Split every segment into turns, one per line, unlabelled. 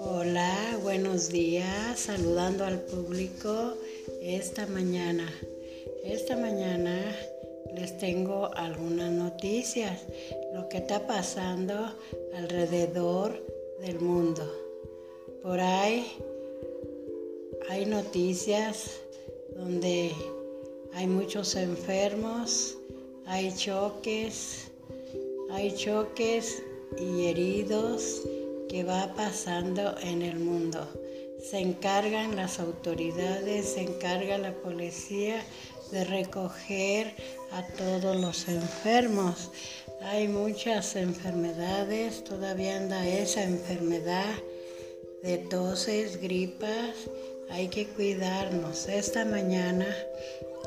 Hola, buenos días, saludando al público esta mañana. Esta mañana les tengo algunas noticias, lo que está pasando alrededor del mundo. Por ahí hay noticias donde hay muchos enfermos, hay choques, hay choques y heridos que va pasando en el mundo. Se encargan las autoridades, se encarga la policía de recoger a todos los enfermos. Hay muchas enfermedades, todavía anda esa enfermedad de toses, gripas. Hay que cuidarnos. Esta mañana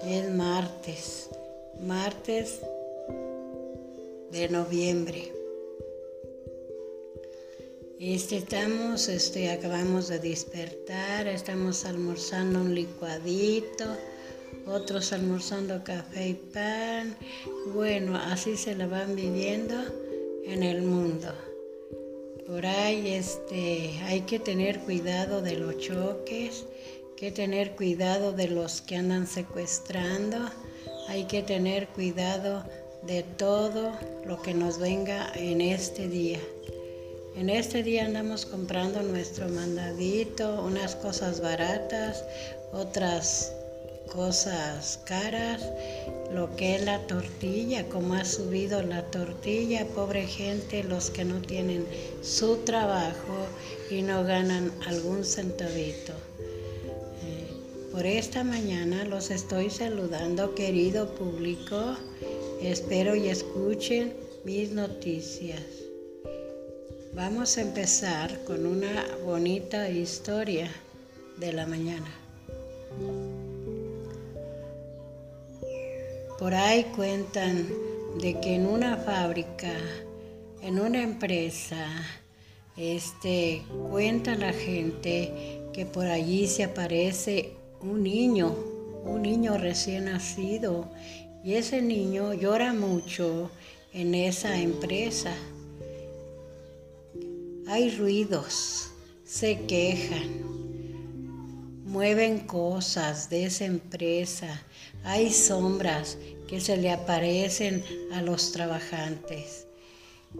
es martes, martes de noviembre. Este, estamos, este, acabamos de despertar, estamos almorzando un licuadito, otros almorzando café y pan. Bueno, así se la van viviendo en el mundo. Por ahí este, hay que tener cuidado de los choques, que tener cuidado de los que andan secuestrando, hay que tener cuidado de todo lo que nos venga en este día. En este día andamos comprando nuestro mandadito, unas cosas baratas, otras cosas caras, lo que es la tortilla, como ha subido la tortilla, pobre gente, los que no tienen su trabajo y no ganan algún centavito. Por esta mañana los estoy saludando, querido público. Espero y escuchen mis noticias. Vamos a empezar con una bonita historia de la mañana. Por ahí cuentan de que en una fábrica, en una empresa, este, cuenta la gente que por allí se aparece un niño, un niño recién nacido, y ese niño llora mucho en esa empresa. Hay ruidos, se quejan, mueven cosas de esa empresa, hay sombras que se le aparecen a los trabajantes.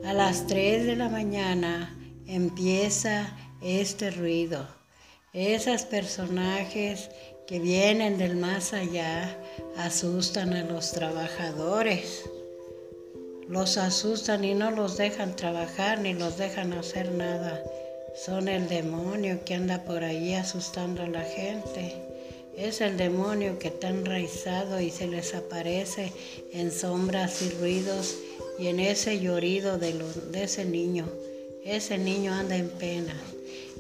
A las 3 de la mañana empieza este ruido. Esos personajes que vienen del más allá asustan a los trabajadores. Los asustan y no los dejan trabajar ni los dejan hacer nada. Son el demonio que anda por ahí asustando a la gente. Es el demonio que está enraizado y se les aparece en sombras y ruidos y en ese llorido de, de ese niño. Ese niño anda en pena.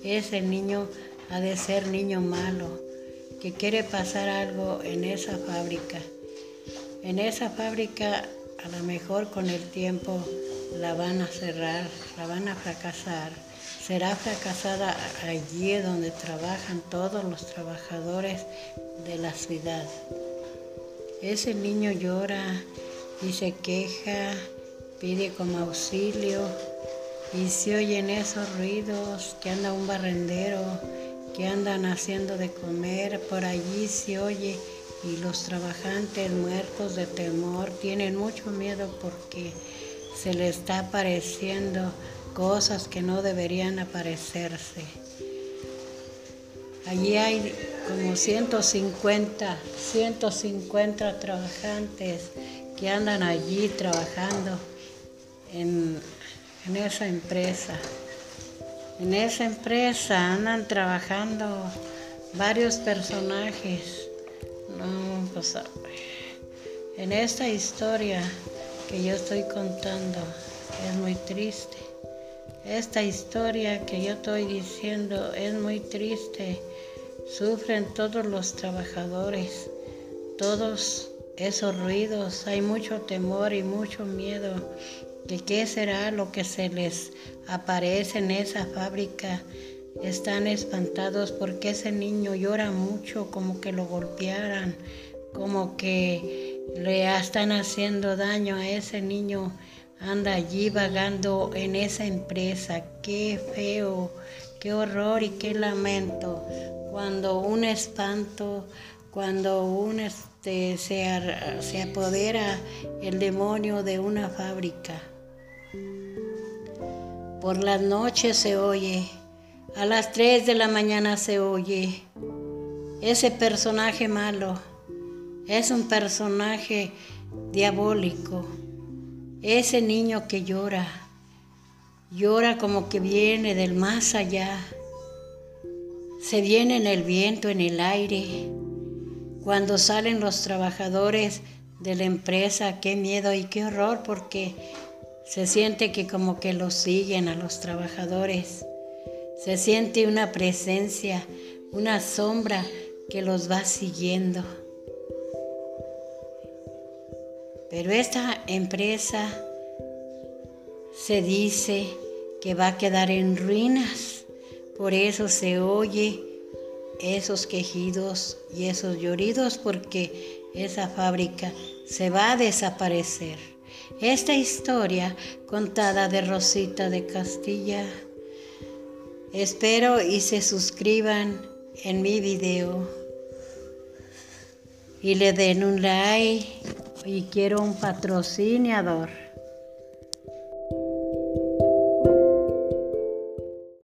Ese niño ha de ser niño malo que quiere pasar algo en esa fábrica. En esa fábrica a lo mejor con el tiempo la van a cerrar, la van a fracasar. Será fracasada allí donde trabajan todos los trabajadores de la ciudad. Ese niño llora y se queja, pide como auxilio y se oyen esos ruidos que anda un barrendero que andan haciendo de comer, por allí se oye y los trabajantes muertos de temor tienen mucho miedo porque se les está apareciendo cosas que no deberían aparecerse. Allí hay como 150, 150 trabajantes que andan allí trabajando en, en esa empresa. En esa empresa andan trabajando varios personajes. No, pues, en esta historia que yo estoy contando es muy triste. Esta historia que yo estoy diciendo es muy triste. Sufren todos los trabajadores, todos esos ruidos. Hay mucho temor y mucho miedo de qué será lo que se les aparece en esa fábrica. Están espantados porque ese niño llora mucho, como que lo golpearan, como que le están haciendo daño a ese niño, anda allí vagando en esa empresa. Qué feo, qué horror y qué lamento. Cuando un espanto, cuando un este, se, se apodera el demonio de una fábrica. Por las noches se oye, a las 3 de la mañana se oye ese personaje malo es un personaje diabólico. Ese niño que llora, llora como que viene del más allá. Se viene en el viento, en el aire. Cuando salen los trabajadores de la empresa, qué miedo y qué horror porque se siente que como que los siguen a los trabajadores. Se siente una presencia, una sombra que los va siguiendo. Pero esta empresa se dice que va a quedar en ruinas. Por eso se oye esos quejidos y esos lloridos porque esa fábrica se va a desaparecer. Esta historia contada de Rosita de Castilla. Espero y se suscriban en mi video y le den un like y quiero un patrocinador.